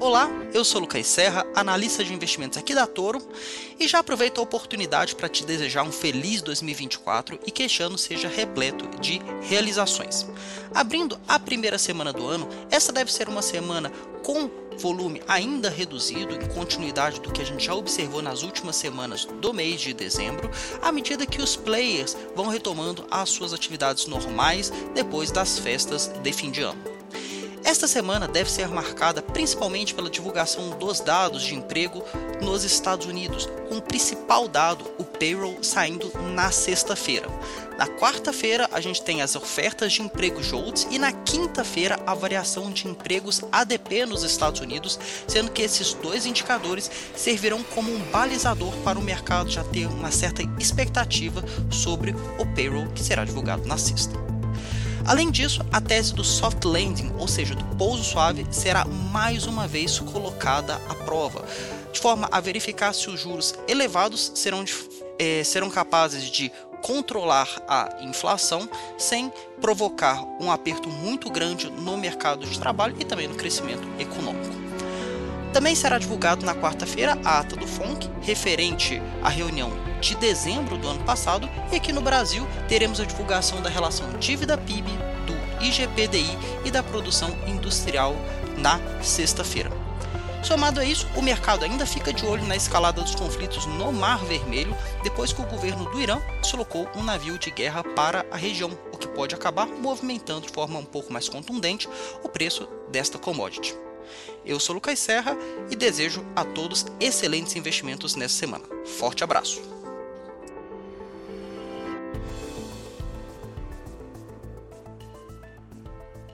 Olá, eu sou Lucas Serra, analista de investimentos aqui da Toro, e já aproveito a oportunidade para te desejar um feliz 2024 e que este ano seja repleto de realizações. Abrindo a primeira semana do ano, essa deve ser uma semana com volume ainda reduzido, em continuidade do que a gente já observou nas últimas semanas do mês de dezembro, à medida que os players vão retomando as suas atividades normais depois das festas de fim de ano. Esta semana deve ser marcada principalmente pela divulgação dos dados de emprego nos Estados Unidos, com o principal dado, o payroll, saindo na sexta-feira. Na quarta-feira, a gente tem as ofertas de emprego JOLTS e na quinta-feira, a variação de empregos ADP nos Estados Unidos, sendo que esses dois indicadores servirão como um balizador para o mercado já ter uma certa expectativa sobre o payroll que será divulgado na sexta. Além disso, a tese do soft landing, ou seja, do pouso suave, será mais uma vez colocada à prova, de forma a verificar se os juros elevados serão, eh, serão capazes de controlar a inflação sem provocar um aperto muito grande no mercado de trabalho e também no crescimento econômico. Também será divulgado na quarta-feira a ata do FONC, referente à reunião de dezembro do ano passado, e aqui no Brasil teremos a divulgação da relação dívida-PIB, do IGPDI e da produção industrial na sexta-feira. Somado a isso, o mercado ainda fica de olho na escalada dos conflitos no Mar Vermelho, depois que o governo do Irã deslocou um navio de guerra para a região, o que pode acabar movimentando de forma um pouco mais contundente o preço desta commodity. Eu sou Lucas Serra e desejo a todos excelentes investimentos nessa semana. Forte abraço!